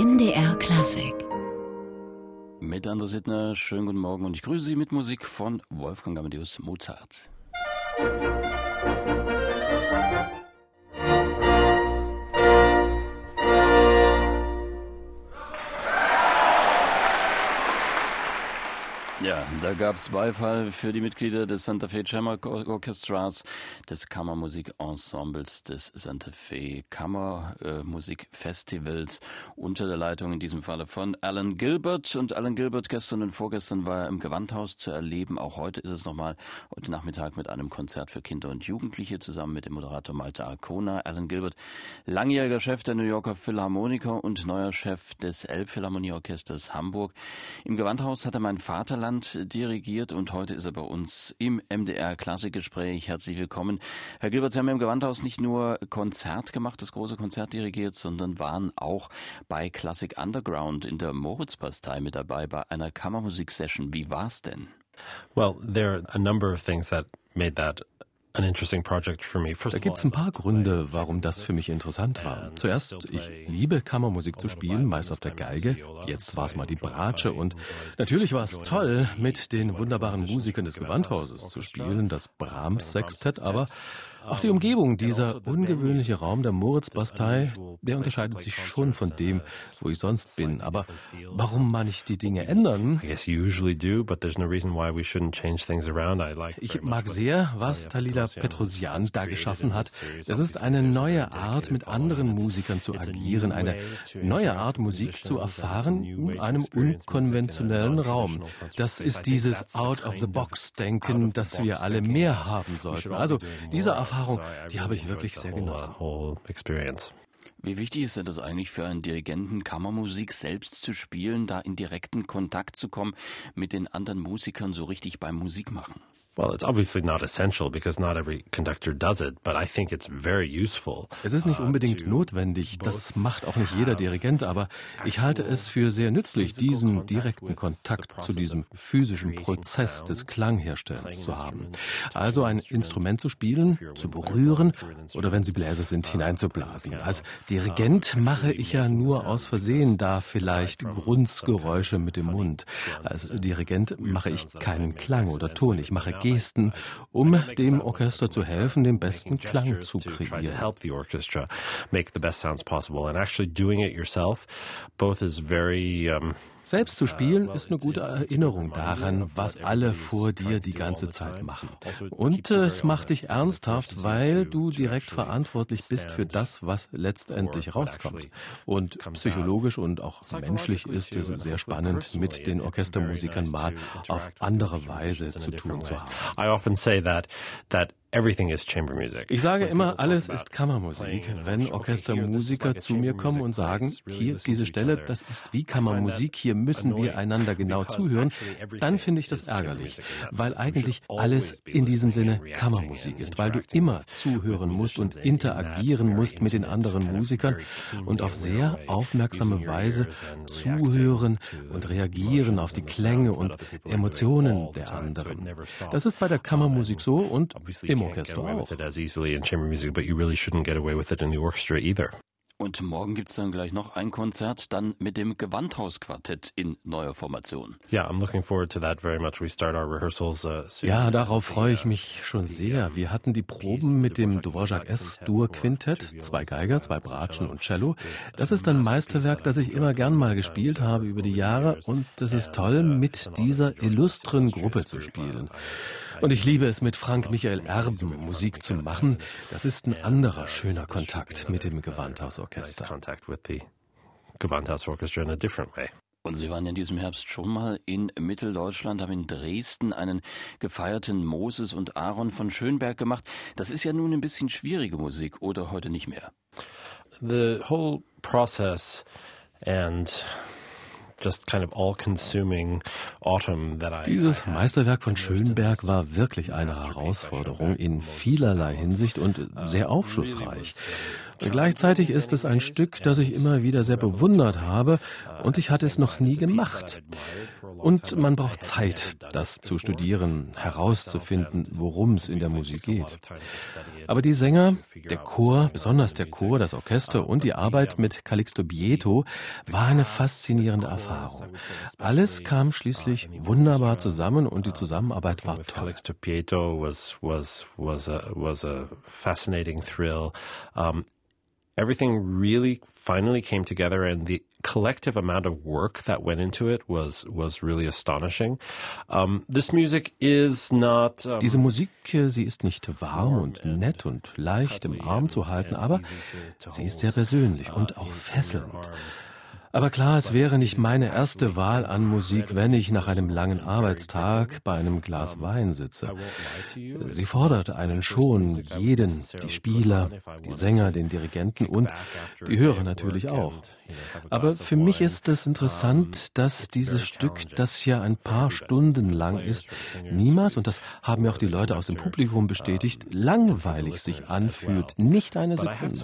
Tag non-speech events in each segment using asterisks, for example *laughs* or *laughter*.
MDR Klassik. Mit André Sittner, schönen guten Morgen und ich grüße Sie mit Musik von Wolfgang Amadeus Mozart. Ja, da gab es Beifall für die Mitglieder des Santa Fe Chamber Orchestras, des Kammermusikensembles des Santa Fe Kammermusikfestivals unter der Leitung in diesem Falle von Alan Gilbert. Und Alan Gilbert gestern und vorgestern war er im Gewandhaus zu erleben. Auch heute ist es nochmal heute Nachmittag mit einem Konzert für Kinder und Jugendliche zusammen mit dem Moderator Malte Arcona. Alan Gilbert, langjähriger Chef der New Yorker Philharmoniker und neuer Chef des Elbphilharmonieorchesters Hamburg. Im Gewandhaus hat er mein Vaterland Deutschland dirigiert und heute ist er bei uns im MDR Klassikgespräch. Herzlich willkommen. Herr Gilbert, Sie haben im Gewandhaus nicht nur Konzert gemacht, das große Konzert dirigiert, sondern waren auch bei Classic Underground in der Moritzbastei mit dabei bei einer Kammermusik-Session. Wie war's denn? Well, there are a number of things that made that da gibt es ein paar Gründe, warum das für mich interessant war. Zuerst, ich liebe Kammermusik zu spielen, meist auf der Geige. Jetzt war es mal die Bratsche und natürlich war es toll, mit den wunderbaren Musikern des Gewandhauses zu spielen, das Brahms Sextett, aber auch die Umgebung, dieser ungewöhnliche Raum der Moritzbastei, der unterscheidet sich schon von dem, wo ich sonst bin. Aber warum man nicht die Dinge ändern? Ich mag sehr, was Talila Petrosian da geschaffen hat. Das ist eine neue Art, mit anderen Musikern zu agieren, eine neue Art, Musik zu erfahren in einem unkonventionellen Raum. Das ist dieses Out-of-the-Box-Denken, das wir alle mehr haben sollten. Also diese Erfahrung Erfahrung, die habe ich wirklich sehr genossen. Wie wichtig ist denn das eigentlich für einen Dirigenten, Kammermusik selbst zu spielen, da in direkten Kontakt zu kommen mit den anderen Musikern so richtig beim Musikmachen? Well, it's obviously not essential because not every conductor does it, but I think it's very useful. Es ist nicht uh, unbedingt notwendig, das macht auch nicht jeder Dirigent, aber ich halte es für sehr nützlich, diesen direkten Kontakt zu diesem physischen Prozess des Klangherstellens zu haben. Also ein Instrument zu spielen, zu berühren oder wenn Sie Bläser sind, hineinzublasen. Als Dirigent mache ich ja nur aus Versehen da vielleicht Grunzgeräusche mit dem Mund. Als Dirigent mache ich keinen Klang oder Ton, ich mache Gesten, um dem Orchester zu helfen, den besten Klang zu kreieren. Selbst zu spielen ist eine gute Erinnerung daran, was alle vor dir die ganze Zeit machen. Und es macht dich ernsthaft, weil du direkt verantwortlich bist für das, was letztendlich rauskommt. Und psychologisch und auch menschlich ist es sehr spannend, mit den Orchestermusikern mal auf andere Weise zu tun zu haben. I often say that that ich sage immer, alles ist Kammermusik. Wenn Orchestermusiker zu mir kommen und sagen, hier diese Stelle, das ist wie Kammermusik, hier müssen wir einander *laughs* genau zuhören, dann finde ich das ärgerlich, weil eigentlich alles in diesem Sinne Kammermusik ist, weil du immer zuhören musst und interagieren musst mit den anderen Musikern und auf sehr aufmerksame Weise zuhören und reagieren auf die Klänge und Emotionen der anderen. Das ist bei der Kammermusik so und im im Orchester auch. Und morgen gibt es dann gleich noch ein Konzert, dann mit dem Gewandhausquartett in neuer Formation. Yeah, I'm looking forward to that very much. We start our rehearsals uh, soon. Ja, darauf freue ich mich schon sehr. Wir hatten die Proben mit dem Dvorak S Dur Quintett, zwei Geiger, zwei Bratschen und Cello. Das ist ein Meisterwerk, das ich immer gern mal gespielt habe über die Jahre und es ist toll, mit dieser illustren Gruppe zu spielen. Und ich liebe es, mit Frank Michael Erben Musik zu machen. Das ist ein anderer schöner Kontakt mit dem Gewandhausorchester. Gewandhausorchester in a different way. Und Sie waren in diesem Herbst schon mal in Mitteldeutschland, haben in Dresden einen gefeierten Moses und Aaron von Schönberg gemacht. Das ist ja nun ein bisschen schwierige Musik oder heute nicht mehr. The whole process and dieses Meisterwerk von Schönberg war wirklich eine Herausforderung in vielerlei Hinsicht und sehr aufschlussreich. Gleichzeitig ist es ein Stück, das ich immer wieder sehr bewundert habe und ich hatte es noch nie gemacht. Und man braucht Zeit, das zu studieren, herauszufinden, worum es in der Musik geht. Aber die Sänger, der Chor, besonders der Chor, das Orchester und die Arbeit mit Calixto Bieto war eine faszinierende Erfahrung. Alles kam schließlich wunderbar zusammen und die Zusammenarbeit war toll. Calixto Bieto was was was a was a fascinating thrill. Um, everything really finally came together and the collective amount of work that went into it was was really astonishing. Um, this music is not um, Diese Musik, äh, sie ist nicht warm und nett und leicht im Arm zu halten, aber sie ist sehr persönlich und auch fesselnd. Aber klar, es wäre nicht meine erste Wahl an Musik, wenn ich nach einem langen Arbeitstag bei einem Glas Wein sitze. Sie fordert einen schon, jeden, die Spieler, die Sänger, den Dirigenten und die Hörer natürlich auch. Aber für mich ist es interessant, dass dieses Stück, das ja ein paar Stunden lang ist, niemals, und das haben ja auch die Leute aus dem Publikum bestätigt, langweilig sich anfühlt. Nicht eine Sekunde.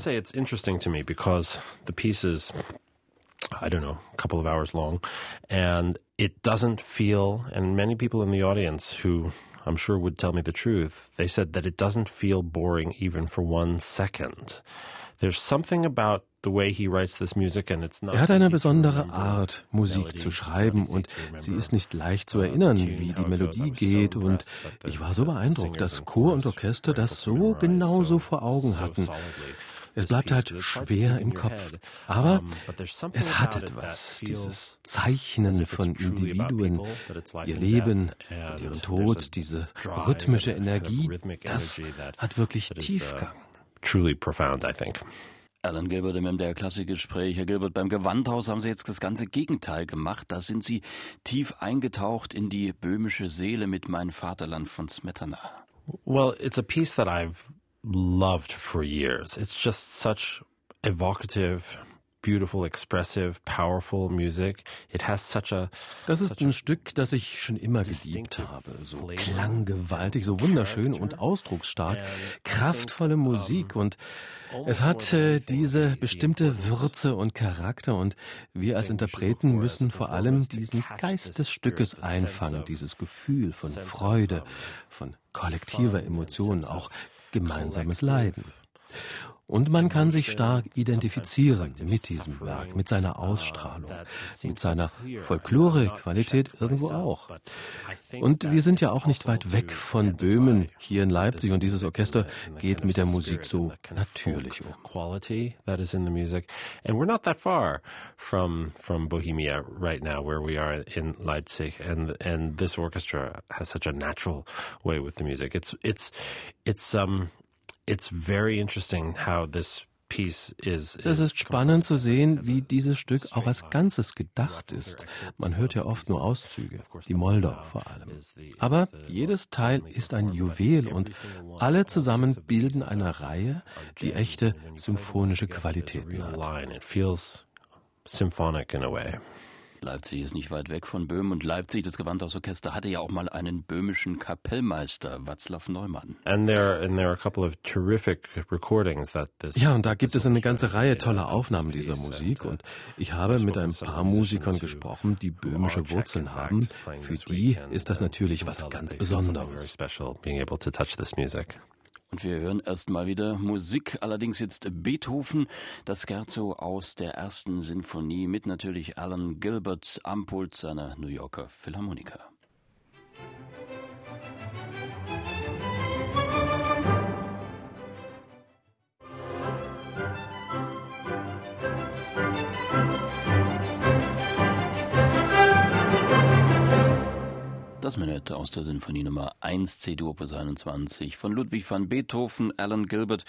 I don't know, a couple of hours long. And it doesn't feel, and many people in the audience who I'm sure would tell me the truth, they said that it doesn't feel boring even for one second. There's something about Er hat eine besondere Art, Musik zu schreiben und sie ist nicht leicht zu erinnern, wie die Melodie geht und ich war so beeindruckt, dass Chor und Orchester das so genauso vor Augen hatten. Es bleibt halt schwer im Kopf. Aber es hat etwas, dieses Zeichnen von Individuen, ihr Leben und ihren Tod, diese rhythmische Energie, das hat wirklich Tiefgang. Truly profound, I think. Alan Gilbert im MDR Klassikgespräch. Herr Gilbert, beim Gewandhaus haben Sie jetzt das ganze Gegenteil gemacht. Da sind Sie tief eingetaucht in die böhmische Seele mit Mein Vaterland von Smetana. Well, it's a piece that I've loved for years. It's just such evocative, beautiful, expressive, powerful music. It has such a Das ist ein Stück, das ich schon immer geliebt habe. So klanggewaltig, so wunderschön und ausdrucksstark, kraftvolle Musik und es hat äh, diese bestimmte Würze und Charakter und wir als Interpreten müssen vor allem diesen Geist des Stückes einfangen, dieses Gefühl von Freude, von kollektiver Emotion, auch gemeinsames Leiden. Und man kann sich stark identifizieren mit diesem Werk, mit seiner Ausstrahlung, mit seiner Folklore-Qualität irgendwo auch. Und wir sind ja auch nicht weit weg von Böhmen hier in Leipzig und dieses Orchester geht mit der Musik so natürlich um. And we're not that far from from Bohemia right now where we are in Leipzig and and this orchestra has such a natural way with the music. It's it's it's um it's very interesting how this es ist spannend zu sehen, wie dieses Stück auch als Ganzes gedacht ist. Man hört ja oft nur Auszüge, die Moldau vor allem. Aber jedes Teil ist ein Juwel und alle zusammen bilden eine Reihe, die echte symphonische Qualitäten hat. Leipzig ist nicht weit weg von Böhmen und Leipzig, das Gewandhausorchester, hatte ja auch mal einen böhmischen Kapellmeister, Václav Neumann. Ja, und da gibt es eine ganze Reihe toller Aufnahmen dieser Musik und ich habe mit ein paar Musikern gesprochen, die böhmische Wurzeln haben. Für die ist das natürlich was ganz Besonderes. Und wir hören erstmal wieder Musik, allerdings jetzt Beethoven, das Scherzo aus der ersten Sinfonie mit natürlich Alan Gilbert am Pult seiner New Yorker Philharmoniker. Das Minute aus der Sinfonie Nummer 1 C-Dur Opus 21 von Ludwig van Beethoven. Alan Gilbert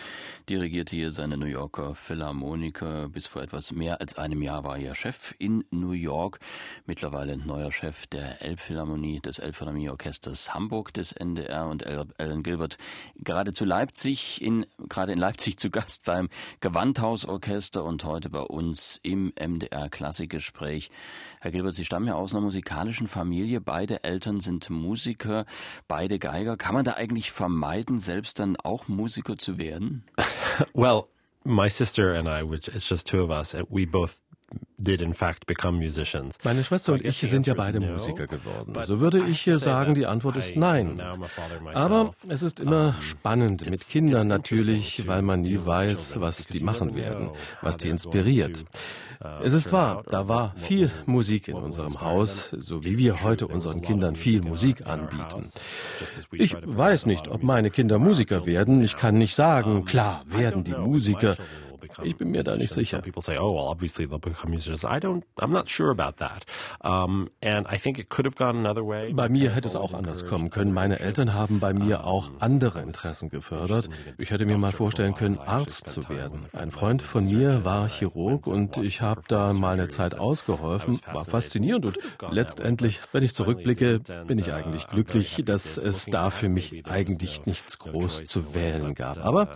dirigierte hier seine New Yorker Philharmoniker. Bis vor etwas mehr als einem Jahr war er Chef in New York. Mittlerweile neuer Chef der Elbphilharmonie, des Elbphilharmonieorchesters Hamburg des NDR und Alan Gilbert gerade zu Leipzig, in, gerade in Leipzig zu Gast beim Gewandhausorchester und heute bei uns im MDR Klassikgespräch. Herr Gilbert, Sie stammen ja aus einer musikalischen Familie. Beide Eltern sind Musiker, beide Geiger. Kann man da eigentlich vermeiden, selbst dann auch Musiker zu werden? *laughs* well, my sister and I, which it's just two of us, we both did in fact become musicians. Meine Schwester und ich sind ja beide Musiker geworden. So würde ich hier sagen, die Antwort ist nein. Aber es ist immer spannend mit Kindern natürlich, weil man nie weiß, was die machen werden, was die inspiriert. Es ist wahr, da war viel Musik in unserem Haus, so wie wir heute unseren Kindern viel Musik anbieten. Ich weiß nicht, ob meine Kinder Musiker werden. Ich kann nicht sagen, klar werden die Musiker. Ich bin mir da nicht sicher. People say, oh, well, obviously they'll become musicians. I don't, I'm not sure about that. Um, and I think it could have gone another way. Bei mir hätte es auch anders kommen können. Meine Eltern haben bei mir auch andere Interessen gefördert. Ich hätte mir mal vorstellen können, Arzt zu werden. Ein Freund von mir war Chirurg und ich habe da mal eine Zeit ausgeholfen. War faszinierend und letztendlich, wenn ich zurückblicke, bin ich eigentlich glücklich, dass es da für mich eigentlich nichts groß zu wählen gab. Aber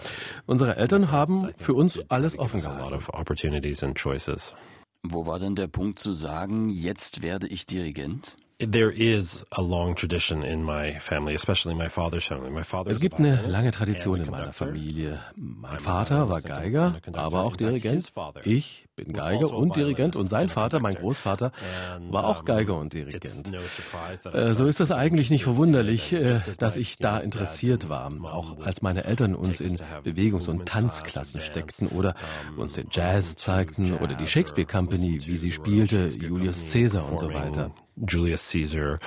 unsere Eltern haben für uns alles offen gehalten. Wo war denn der Punkt zu sagen, jetzt werde ich Dirigent? There is a long tradition in my family, especially my father's family. My father es gibt eine lange Tradition in meiner Familie. Mein Vater war Geiger, aber auch Dirigent. Ich bin Geiger also und Dirigent und sein Vater, mein Großvater, war auch Geiger und Dirigent. Äh, so ist es eigentlich nicht verwunderlich, äh, dass ich da interessiert war, auch als meine Eltern uns in Bewegungs- und Tanzklassen steckten oder uns den Jazz zeigten oder die Shakespeare Company, wie sie spielte, Julius Caesar und so weiter. Julius Caesar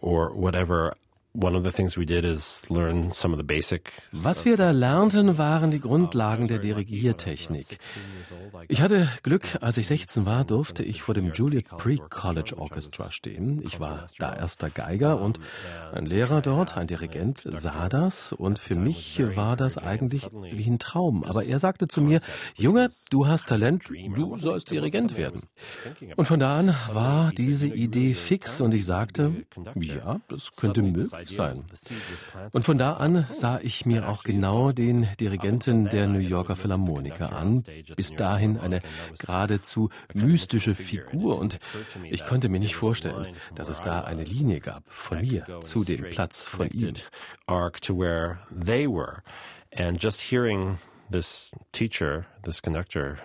or whatever. One of the things we did is learn some of the basic. Was wir da lernten, waren die Grundlagen der Dirigiertechnik. Ich hatte Glück, als ich 16 war, durfte ich vor dem Juliet Pre-College Orchestra stehen. Ich war da erster Geiger und ein Lehrer dort, ein Dirigent, sah das und für mich war das eigentlich wie ein Traum. Aber er sagte zu mir, Junge, du hast Talent, du sollst Dirigent werden. Und von da an war diese Idee fix und ich sagte, ja, das könnte möglich sein. Und von da an sah ich mir auch genau den Dirigenten der New Yorker Philharmoniker an. Bis dahin eine geradezu mystische Figur und ich konnte mir nicht vorstellen, dass es da eine Linie gab von mir zu dem Platz von ihm. And just hearing this teacher, this conductor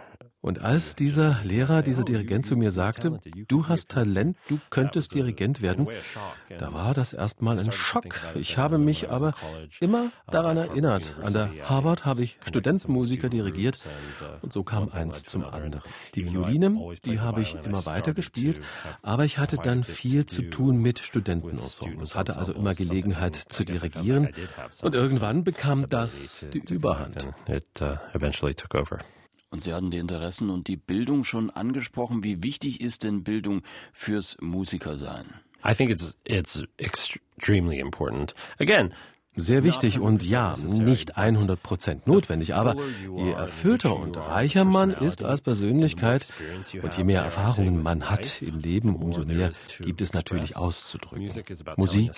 und als dieser Lehrer, dieser Dirigent zu mir sagte, du hast Talent, du könntest Dirigent werden, da war das erstmal ein Schock. Ich habe mich aber immer daran erinnert. An der Harvard habe ich Studentenmusiker dirigiert und so kam eins zum anderen. Die Violine, die habe ich immer weiter gespielt, aber ich hatte dann viel zu tun mit Studentenensembles, hatte also immer Gelegenheit zu dirigieren und irgendwann bekam das die Überhand. Und Sie hatten die Interessen und die Bildung schon angesprochen. Wie wichtig ist denn Bildung fürs Musikersein? I think it's it's extremely important. Again, sehr wichtig und ja, nicht 100 Prozent notwendig, aber je erfüllter und reicher man ist als Persönlichkeit und je mehr Erfahrungen man hat im Leben, umso mehr gibt es natürlich auszudrücken. Musik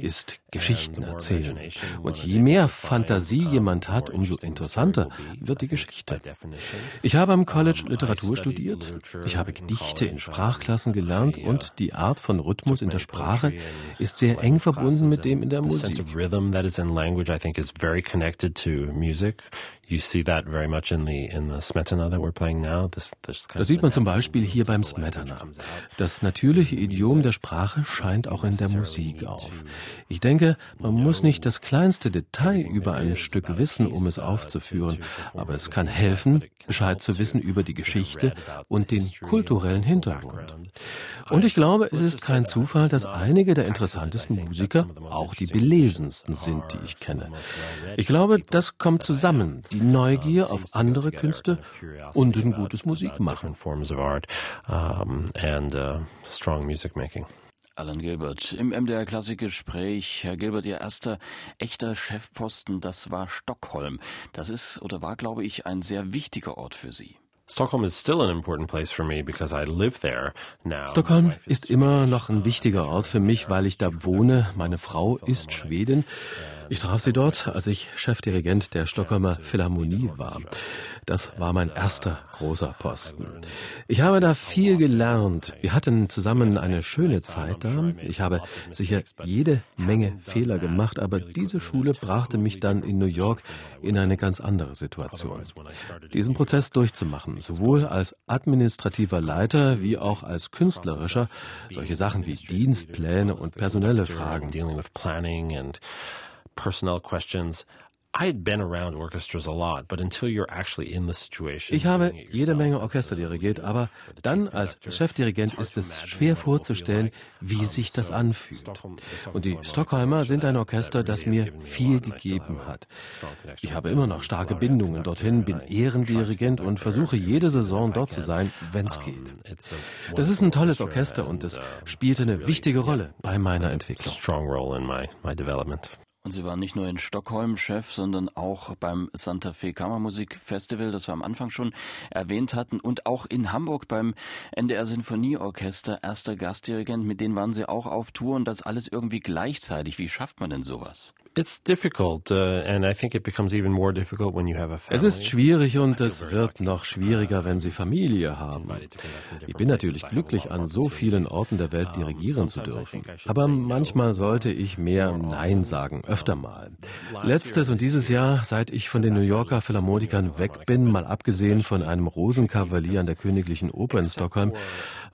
ist Geschichten erzählen. und je mehr Fantasie jemand hat, umso interessanter wird die Geschichte. Ich habe am College Literatur studiert, ich habe Gedichte in Sprachklassen gelernt und die Art von Rhythmus in der Sprache ist sehr eng verbunden mit dem in der Musik that is in language, I think, is very connected to music. You see that very much in the in the Smetana that we're playing now. This, this kind das sieht man zum Beispiel hier beim Smetana. Das natürliche Idiom der Sprache scheint auch in der Musik auf. Ich denke, man muss nicht das kleinste Detail über ein Stück wissen, um es aufzuführen, aber es kann helfen, Bescheid zu wissen über die Geschichte und den kulturellen Hintergrund. Und ich glaube, es ist kein Zufall, dass einige der interessantesten Musiker auch die belesensten sind, die ich kenne. Ich glaube, das kommt zusammen, die Neugier auf andere Künste und ein gutes Musikmachen. Alan Gilbert. Im MDR Klassikgespräch, Herr Gilbert, Ihr erster echter Chefposten, das war Stockholm. Das ist oder war, glaube ich, ein sehr wichtiger Ort für Sie. Stockholm is still an important place for me because I live there now. Stockholm ist immer noch ein wichtiger Ort für mich, weil ich da wohne. Meine Frau ist Schwedin. Ich traf sie dort, als ich Chefdirigent der Stockholmer Philharmonie war. Das war mein erster großer Posten. Ich habe da viel gelernt. Wir hatten zusammen eine schöne Zeit da. Ich habe sicher jede Menge Fehler gemacht, aber diese Schule brachte mich dann in New York in eine ganz andere Situation. Diesen Prozess durchzumachen, sowohl als administrativer Leiter wie auch als künstlerischer, solche Sachen wie Dienstpläne und personelle Fragen. Ich habe jede Menge Orchester dirigiert, aber dann als Chefdirigent ist es schwer vorzustellen, wie sich das anfühlt. Und die Stockholmer sind ein Orchester, das mir viel gegeben hat. Ich habe immer noch starke Bindungen dorthin, bin Ehrendirigent und versuche jede Saison dort zu sein, wenn es geht. Das ist ein tolles Orchester und es spielte eine wichtige Rolle bei meiner Entwicklung. Und Sie waren nicht nur in Stockholm Chef, sondern auch beim Santa Fe Kammermusik Festival, das wir am Anfang schon erwähnt hatten, und auch in Hamburg beim NDR Sinfonieorchester erster Gastdirigent. Mit denen waren Sie auch auf Tour und das alles irgendwie gleichzeitig. Wie schafft man denn sowas? It's difficult, uh, and I think it becomes even more difficult when you have a family. Es ist schwierig und es wird noch schwieriger, wenn Sie Familie haben. Ich bin natürlich glücklich, an so vielen Orten der Welt dirigieren zu dürfen. Aber manchmal sollte ich mehr Nein sagen, öfter mal. Letztes und dieses Jahr, seit ich von den New Yorker Philharmonikern weg bin, mal abgesehen von einem Rosenkavalier an der Königlichen Oper in Stockholm,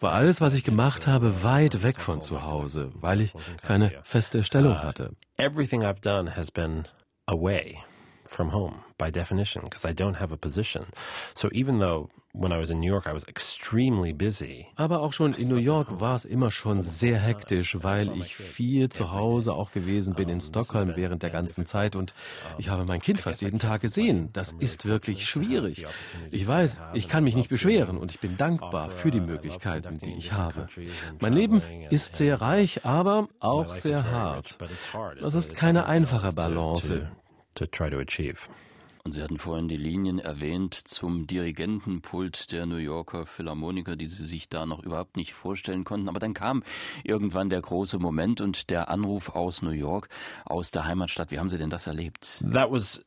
war alles, was ich gemacht habe, weit weg von zu Hause, weil ich keine feste Stellung hatte. Everything I've done has been away from home by definition because I don't have a position. So even though when I was in New York I was extremely busy. Aber auch schon in New York war es immer schon sehr hektisch, weil ich viel zu Hause auch gewesen bin in Stockholm während der ganzen Zeit und ich habe mein Kind fast jeden Tag gesehen. Das ist wirklich schwierig. Ich weiß, ich kann mich nicht beschweren und ich bin dankbar für die Möglichkeiten, die ich habe. Mein Leben ist sehr reich, aber auch sehr hart. Das ist keine einfache Balance to try to achieve. Und Sie hatten vorhin die Linien erwähnt zum Dirigentenpult der New Yorker Philharmoniker, die Sie sich da noch überhaupt nicht vorstellen konnten. Aber dann kam irgendwann der große Moment und der Anruf aus New York, aus der Heimatstadt. Wie haben Sie denn das erlebt? That was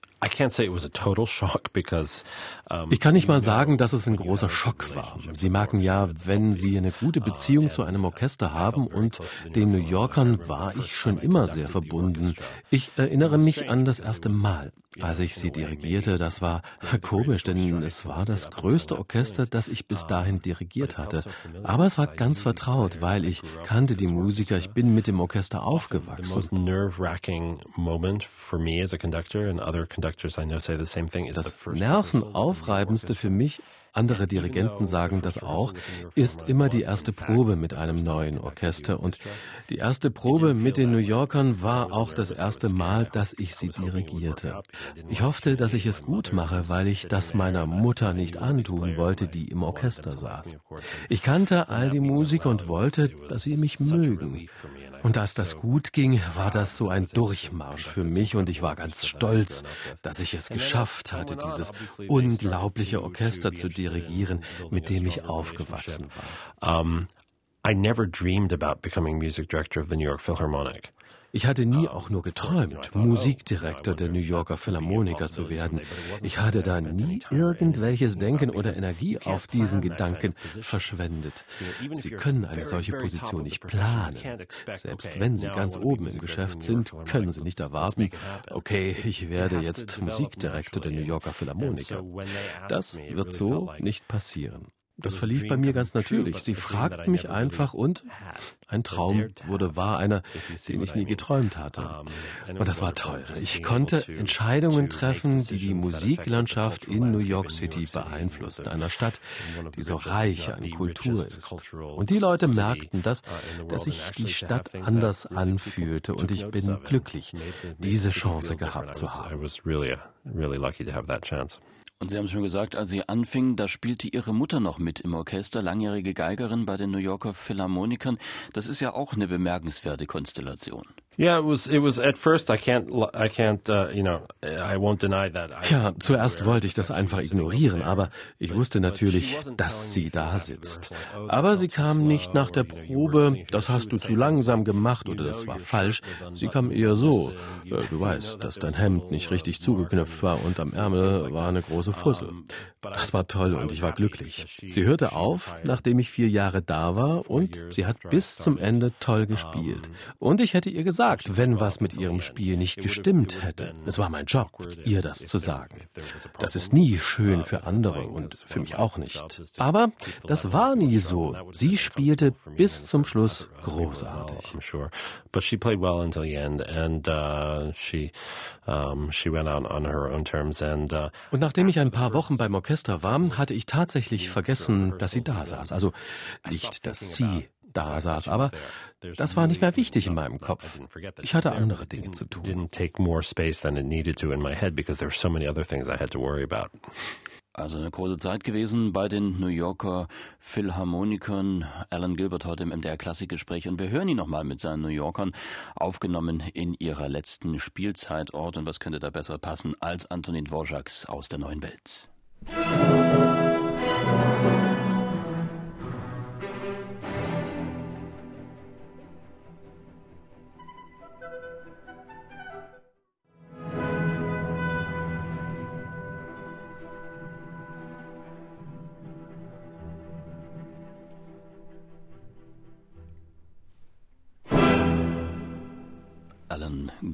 ich kann nicht mal sagen, dass es ein großer Schock war. Sie merken ja, wenn Sie eine gute Beziehung zu einem Orchester haben und den New Yorkern war ich schon immer sehr verbunden. Ich erinnere mich an das erste Mal, als ich sie dirigierte. Das war komisch, denn es war das größte Orchester, das ich bis dahin dirigiert hatte. Aber es war ganz vertraut, weil ich kannte die Musiker. Ich bin mit dem Orchester aufgewachsen. Das Nervenaufreibendste für mich andere Dirigenten sagen das auch, ist immer die erste Probe mit einem neuen Orchester. Und die erste Probe mit den New Yorkern war auch das erste Mal, dass ich sie dirigierte. Ich hoffte, dass ich es gut mache, weil ich das meiner Mutter nicht antun wollte, die im Orchester saß. Ich kannte all die Musiker und wollte, dass sie mich mögen. Und als das gut ging, war das so ein Durchmarsch für mich und ich war ganz stolz, dass ich es geschafft hatte, dieses unglaubliche Orchester zu dirigieren, mit dem ich aufgewachsen war. Um, I never dreamed about becoming music director of the New York Philharmonic. Ich hatte nie auch nur geträumt, Musikdirektor der New Yorker Philharmoniker zu werden. Ich hatte da nie irgendwelches Denken oder Energie auf diesen Gedanken verschwendet. Sie können eine solche Position nicht planen. Selbst wenn Sie ganz oben im Geschäft sind, können Sie nicht erwarten, okay, ich werde jetzt Musikdirektor der New Yorker Philharmoniker. Das wird so nicht passieren. Das verlief bei mir ganz natürlich. Sie fragten mich einfach und ein Traum wurde wahr, einer, den ich nie geträumt hatte. Und das war toll. Ich konnte Entscheidungen treffen, die die Musiklandschaft in New York City beeinflussten, einer Stadt, die so reich an Kultur ist. Und die Leute merkten das, dass sich die Stadt anders anfühlte und ich bin glücklich, diese Chance gehabt zu haben. Und Sie haben schon gesagt, als Sie anfingen, da spielte Ihre Mutter noch mit im Orchester, langjährige Geigerin bei den New Yorker Philharmonikern. Das ist ja auch eine bemerkenswerte Konstellation. Ja, zuerst wollte ich das einfach ignorieren, aber ich wusste natürlich, dass sie da sitzt. Aber sie kam nicht nach der Probe, das hast du zu langsam gemacht oder das war falsch. Sie kam eher so, äh, du weißt, dass dein Hemd nicht richtig zugeknöpft war und am Ärmel war eine große Fussel. Das war toll und ich war glücklich. Sie hörte auf, nachdem ich vier Jahre da war und sie hat bis zum Ende toll gespielt. Und ich hätte ihr gesagt, gesagt, wenn was mit ihrem Spiel nicht gestimmt hätte. Es war mein Job, ihr das zu sagen. Das ist nie schön für andere und für mich auch nicht. Aber das war nie so. Sie spielte bis zum Schluss großartig. But she played well until the end and uh, she she went out on her own terms and uh, Und nachdem ich ein paar Wochen beim Orchester war, hatte ich tatsächlich vergessen, dass sie da saß. Also nicht, dass sie da saß, aber das war nicht mehr wichtig in meinem Kopf. Ich hatte andere Dinge zu tun. Also eine große Zeit gewesen bei den New Yorker Philharmonikern. Alan Gilbert heute im MDR Klassikgespräch und wir hören ihn nochmal mit seinen New Yorkern, aufgenommen in ihrer letzten Spielzeitort. Und was könnte da besser passen als Antonin Dvorak's aus der neuen Welt? Musik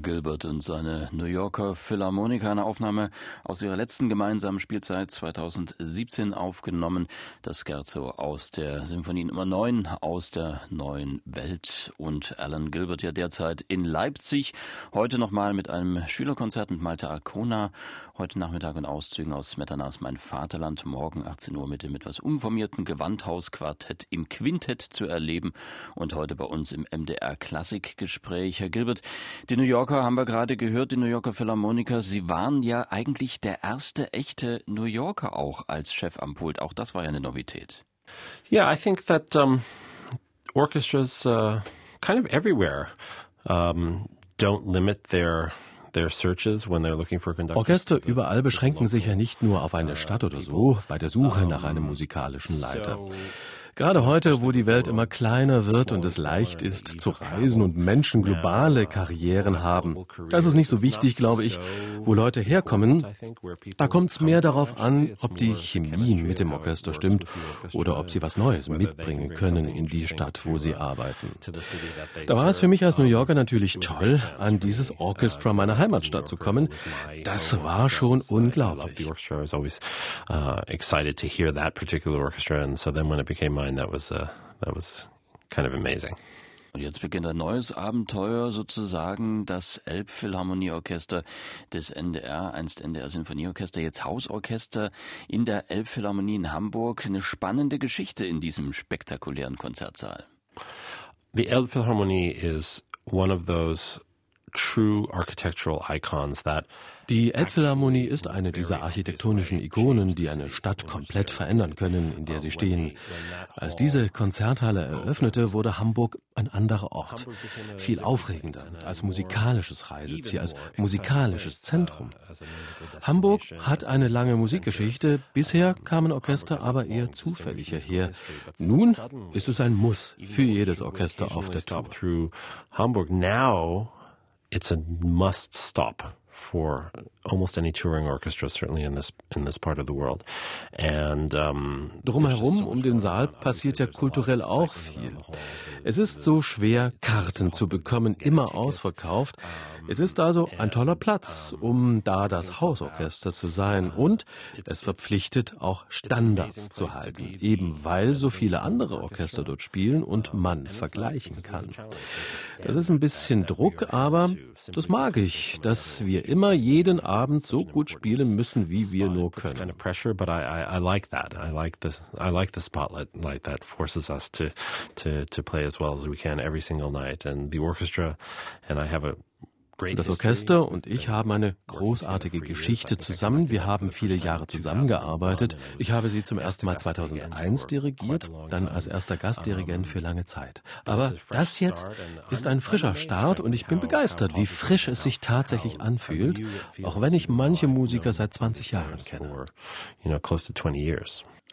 Gilbert und seine New Yorker Philharmoniker. Eine Aufnahme aus ihrer letzten gemeinsamen Spielzeit 2017 aufgenommen. Das Scherzo aus der Symphonie Nummer 9 aus der neuen Welt. Und Alan Gilbert ja derzeit in Leipzig. Heute nochmal mit einem Schülerkonzert mit Malte Arcona. Heute Nachmittag in Auszügen aus Smetanas Mein Vaterland. Morgen 18 Uhr mit dem etwas umformierten Gewandhausquartett im Quintett zu erleben. Und heute bei uns im MDR Klassikgespräch. Herr Gilbert, die New Yorker haben wir gerade gehört, die New Yorker Philharmoniker. Sie waren ja eigentlich der erste echte New Yorker auch als Chef am Pult. Auch das war ja eine Novität. Yeah, I think that um, orchestras uh, kind of everywhere um, don't limit their Orchester überall beschränken sich ja nicht nur auf eine Stadt oder so bei der Suche nach einem musikalischen Leiter. Gerade heute, wo die Welt immer kleiner wird und es leicht ist zu reisen und Menschen globale Karrieren haben, da ist es nicht so wichtig, glaube ich, wo Leute herkommen. Da kommt es mehr darauf an, ob die Chemie mit dem Orchester stimmt oder ob sie was Neues mitbringen können in die Stadt, wo sie arbeiten. Da war es für mich als New Yorker natürlich toll, an dieses Orchestra meiner Heimatstadt zu kommen. Das war schon unglaublich. Mine. That was uh, that was kind of amazing. Und jetzt beginnt ein neues Abenteuer, sozusagen das Elbphilharmonieorchester des NDR, einst NDR Sinfonieorchester, jetzt Hausorchester in der Elbphilharmonie in Hamburg. Eine spannende Geschichte in diesem spektakulären Konzertsaal. The Elbphilharmonie is one of those true architectural icons that die Elbphilharmonie ist eine dieser architektonischen Ikonen, die eine Stadt komplett verändern können, in der sie stehen. Als diese Konzerthalle eröffnete, wurde Hamburg ein anderer Ort. Viel aufregender, als musikalisches Reiseziel, als musikalisches Zentrum. Hamburg hat eine lange Musikgeschichte. Bisher kamen Orchester aber eher zufällig hierher. Nun ist es ein Muss für jedes Orchester auf der Tour. Hamburg now it's a must stop for almost any touring orchestra, certainly in this in this part of the world. And um, drumherum um den Saal passiert ja kulturell auch viel. Es ist so schwer, Karten zu bekommen, immer ausverkauft. Es ist also ein toller Platz, um da das Hausorchester zu sein und es verpflichtet auch Standards zu halten, eben weil so viele andere Orchester dort spielen und man vergleichen kann. Das ist ein bisschen Druck, aber das mag ich, dass wir immer jeden Abend so gut spielen müssen, wie wir nur können. Kind of pressure, but I, I, I like that. I like the I like the spotlight like that forces us to to to play as well as we can every single night. And the orchestra and I have a das Orchester und ich haben eine großartige Geschichte zusammen. Wir haben viele Jahre zusammengearbeitet. Ich habe sie zum ersten Mal 2001 dirigiert, dann als erster Gastdirigent für lange Zeit. Aber das jetzt ist ein frischer Start und ich bin begeistert, wie frisch es sich tatsächlich anfühlt, auch wenn ich manche Musiker seit 20 Jahren kenne.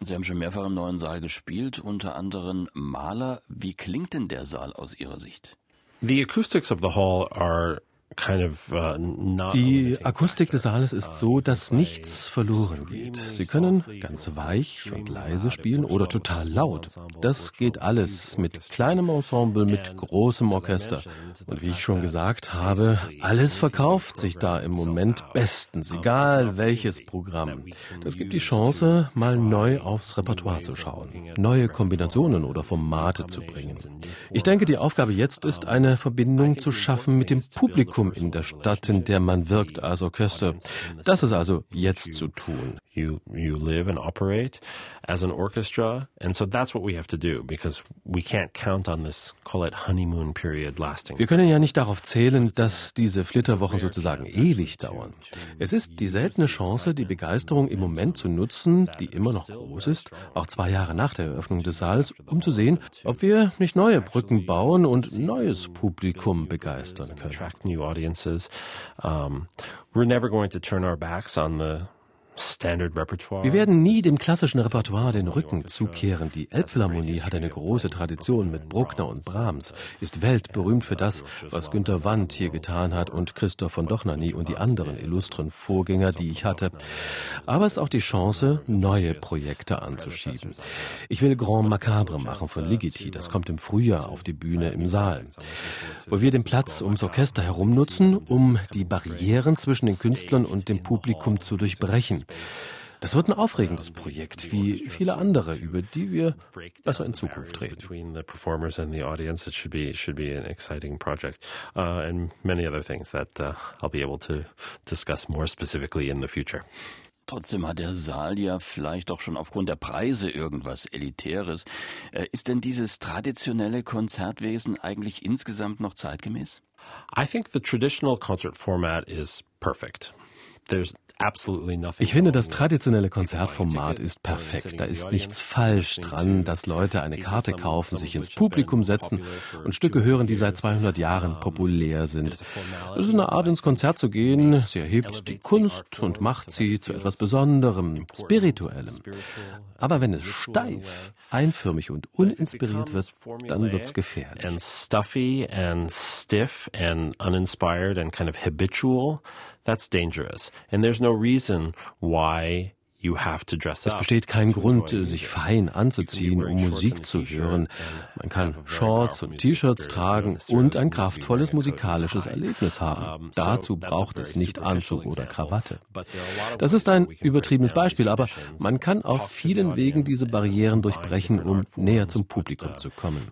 Sie haben schon mehrfach im neuen Saal gespielt, unter anderem Maler. Wie klingt denn der Saal aus Ihrer Sicht? The acoustics of the hall are Uh, die Akustik des Saales ist so, dass nichts verloren geht. Sie können ganz weich und leise spielen oder total laut. Das geht alles mit kleinem Ensemble, mit großem Orchester. Und wie ich schon gesagt habe, alles verkauft sich da im Moment bestens, egal welches Programm. Das gibt die Chance, mal neu aufs Repertoire zu schauen, neue Kombinationen oder Formate zu bringen. Ich denke, die Aufgabe jetzt ist, eine Verbindung zu schaffen mit dem Publikum in der Stadt, in der man wirkt als Orchester. Das ist also jetzt zu tun. You, you live and operate as an orchestra. And so that's what we have to do because we can't count on this, call it honeymoon period lasting. Wir können ja nicht darauf zählen, dass diese Flitterwochen sozusagen ewig dauern. Es ist die seltene Chance, die Begeisterung im Moment zu nutzen, die immer noch groß ist, auch zwei Jahre nach der Eröffnung des Saals, um zu sehen, ob wir nicht neue Brücken bauen und neues Publikum begeistern können. we're never going to turn our backs on the wir werden nie dem klassischen Repertoire den Rücken zukehren. Die Elbphilharmonie hat eine große Tradition mit Bruckner und Brahms, ist weltberühmt für das, was Günter Wandt hier getan hat und Christoph von Dohnanyi und die anderen illustren Vorgänger, die ich hatte. Aber es ist auch die Chance, neue Projekte anzuschieben. Ich will Grand Macabre machen von Ligeti. Das kommt im Frühjahr auf die Bühne im Saal. Wo wir den Platz ums Orchester herum nutzen, um die Barrieren zwischen den Künstlern und dem Publikum zu durchbrechen. Das wird ein aufregendes Projekt, wie viele andere, über die wir besser in Zukunft reden. Uh, and many other things that uh, I'll be able to discuss more specifically in the future. Trotzdem hat der Saal ja vielleicht auch schon aufgrund der Preise irgendwas Elitäres. Äh, ist denn dieses traditionelle Konzertwesen eigentlich insgesamt noch zeitgemäß? I think the traditional concert format is perfect. Ich finde, das traditionelle Konzertformat ist perfekt. Da ist nichts falsch dran, dass Leute eine Karte kaufen, sich ins Publikum setzen und Stücke hören, die seit 200 Jahren populär sind. Es ist eine Art, ins Konzert zu gehen. Sie erhebt die Kunst und macht sie zu etwas Besonderem, Spirituellem. Aber wenn es steif, einförmig und uninspiriert wird, dann wird's gefährlich. And stuffy and stiff and uninspired and kind of habitual, that's dangerous. And there's no reason why Es besteht kein Grund, sich fein anzuziehen, um Musik zu hören. Man kann Shorts und T-Shirts tragen und ein kraftvolles musikalisches Erlebnis haben. Dazu braucht es nicht Anzug oder Krawatte. Das ist ein übertriebenes Beispiel, aber man kann auf vielen Wegen diese Barrieren durchbrechen, um näher zum Publikum zu kommen.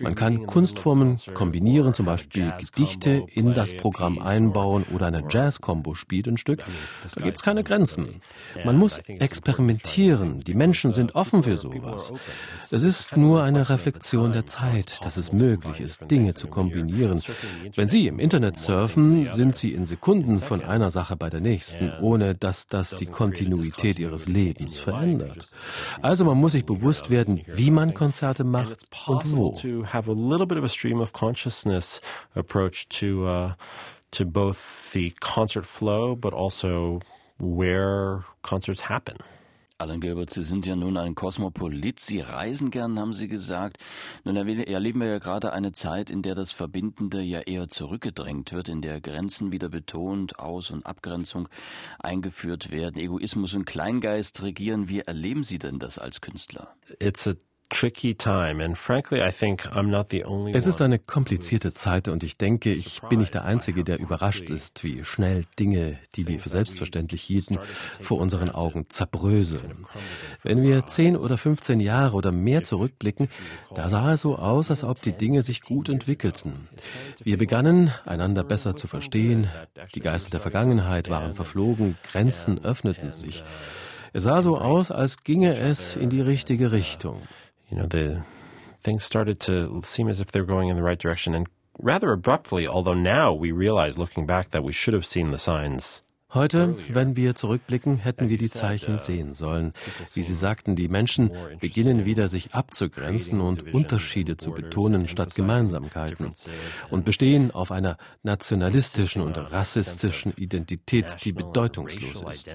Man kann Kunstformen kombinieren, zum Beispiel Gedichte in das Programm einbauen oder eine Jazz-Kombo spielt ein Stück. Da gibt es keine Grenzen. Man muss experimentieren. Die Menschen sind offen für sowas. Es ist nur eine Reflexion der Zeit, dass es möglich ist, Dinge zu kombinieren. Wenn Sie im Internet surfen, sind Sie in Sekunden von einer Sache bei der nächsten, ohne dass das die Kontinuität Ihres Lebens verändert. Also man muss sich bewusst werden, wie man Konzerte macht und wo. to both the concert flow, but also where concerts happen. Alan Gilbert, Sie sind ja nun ein Kosmopolit. Sie reisen gern, haben Sie gesagt. Nun erleben wir ja gerade eine Zeit, in der das Verbindende ja eher zurückgedrängt wird, in der Grenzen wieder betont, Aus- und Abgrenzung eingeführt werden, Egoismus und Kleingeist regieren. Wie erleben Sie denn das als Künstler? It's a es ist eine komplizierte Zeit und ich denke, ich bin nicht der Einzige, der überrascht ist, wie schnell Dinge, die wir für selbstverständlich hielten, vor unseren Augen zerbröseln. Wenn wir 10 oder 15 Jahre oder mehr zurückblicken, da sah es so aus, als ob die Dinge sich gut entwickelten. Wir begannen, einander besser zu verstehen, die Geister der Vergangenheit waren verflogen, Grenzen öffneten sich. Es sah so aus, als ginge es in die richtige Richtung. You know, the things started to seem as if they're going in the right direction and rather abruptly, although now we realize looking back that we should have seen the signs Heute, wenn wir zurückblicken, hätten wir die Zeichen uh, sehen sollen. Wie Sie sagten, die Menschen beginnen wieder sich abzugrenzen und Unterschiede zu betonen statt Gemeinsamkeiten und bestehen auf einer nationalistischen und rassistischen Identität, die bedeutungslos ist.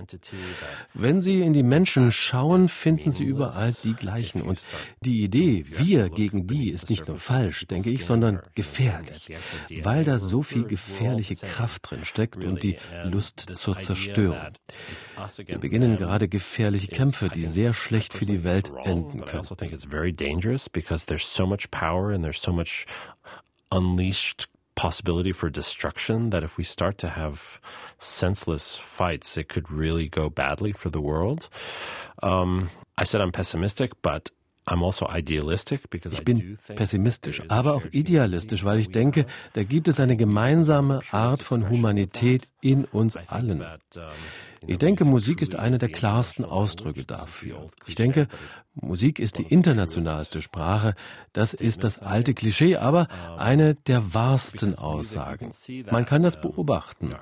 Wenn Sie in die Menschen schauen, finden Sie überall die gleichen und die Idee, wir gegen die, ist nicht nur falsch, denke ich, sondern gefährlich, weil da so viel gefährliche Kraft drin steckt und die Lust zur Zerstörung. Wir beginnen gerade gefährliche Kämpfe, die sehr schlecht für die Welt enden können. unleashed possibility for destruction that if we start to have senseless fights, it could really go badly for the world. Um, I said I'm pessimistic, but also ich bin pessimistisch, aber auch idealistisch, weil ich denke, da gibt es eine gemeinsame Art von Humanität in uns allen. Ich denke, Musik ist einer der klarsten Ausdrücke dafür. Ich denke, Musik ist die internationalste Sprache. Das ist das alte Klischee, aber eine der wahrsten Aussagen. Man kann das beobachten.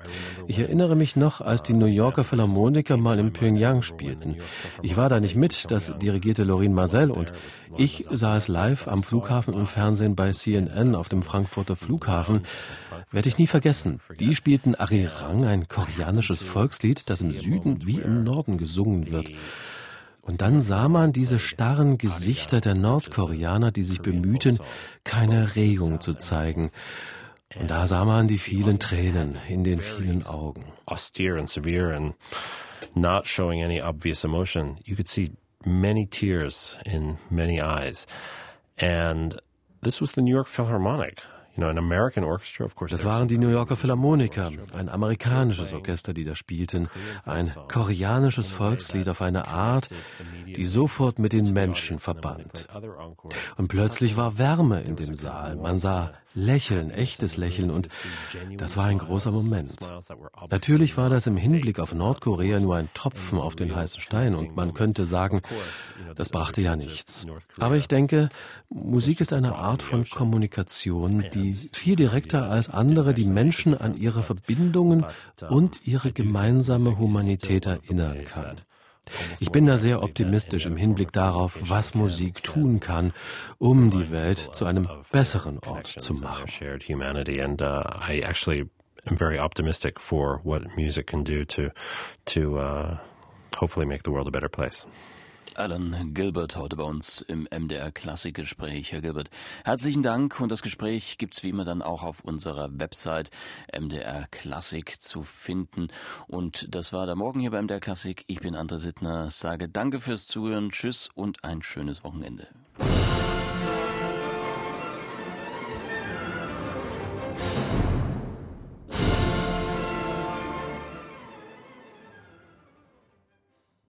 Ich erinnere mich noch, als die New Yorker Philharmoniker mal in Pyongyang spielten. Ich war da nicht mit, das dirigierte Lorin Marcel und ich sah es live am Flughafen im Fernsehen bei CNN auf dem Frankfurter Flughafen. Werde ich nie vergessen. Die spielten Arirang, ein koreanisches Volkslied, das im Süden wie im Norden gesungen wird. Und dann sah man diese starren Gesichter der Nordkoreaner, die sich bemühten, keine Regung zu zeigen. Und da sah man die vielen Tränen in den vielen Augen. Austere and severe and not showing any obvious emotion. You could see many tears in many eyes. And this was the New York Philharmonic. Das waren die New Yorker Philharmoniker, ein amerikanisches Orchester, die da spielten, ein koreanisches Volkslied auf eine Art, die sofort mit den Menschen verband. Und plötzlich war Wärme in dem Saal. Man sah Lächeln, echtes Lächeln und das war ein großer Moment. Natürlich war das im Hinblick auf Nordkorea nur ein Tropfen auf den heißen Stein und man könnte sagen, das brachte ja nichts. Aber ich denke, Musik ist eine Art von Kommunikation, die viel direkter als andere die Menschen an ihre Verbindungen und ihre gemeinsame Humanität erinnern kann. Ich bin da sehr optimistisch im Hinblick darauf, was Musik tun kann, um die Welt zu einem besseren Ort zu machen. I'm very optimistic for what music can do to to uh, hopefully make the world a better place. Alan Gilbert heute bei uns im MDR Klassikgespräch. Herr Gilbert, herzlichen Dank und das Gespräch gibt's wie immer dann auch auf unserer Website MDR Klassik zu finden. Und das war der Morgen hier bei MDR Klassik. Ich bin André Sittner, sage danke fürs Zuhören, tschüss und ein schönes Wochenende.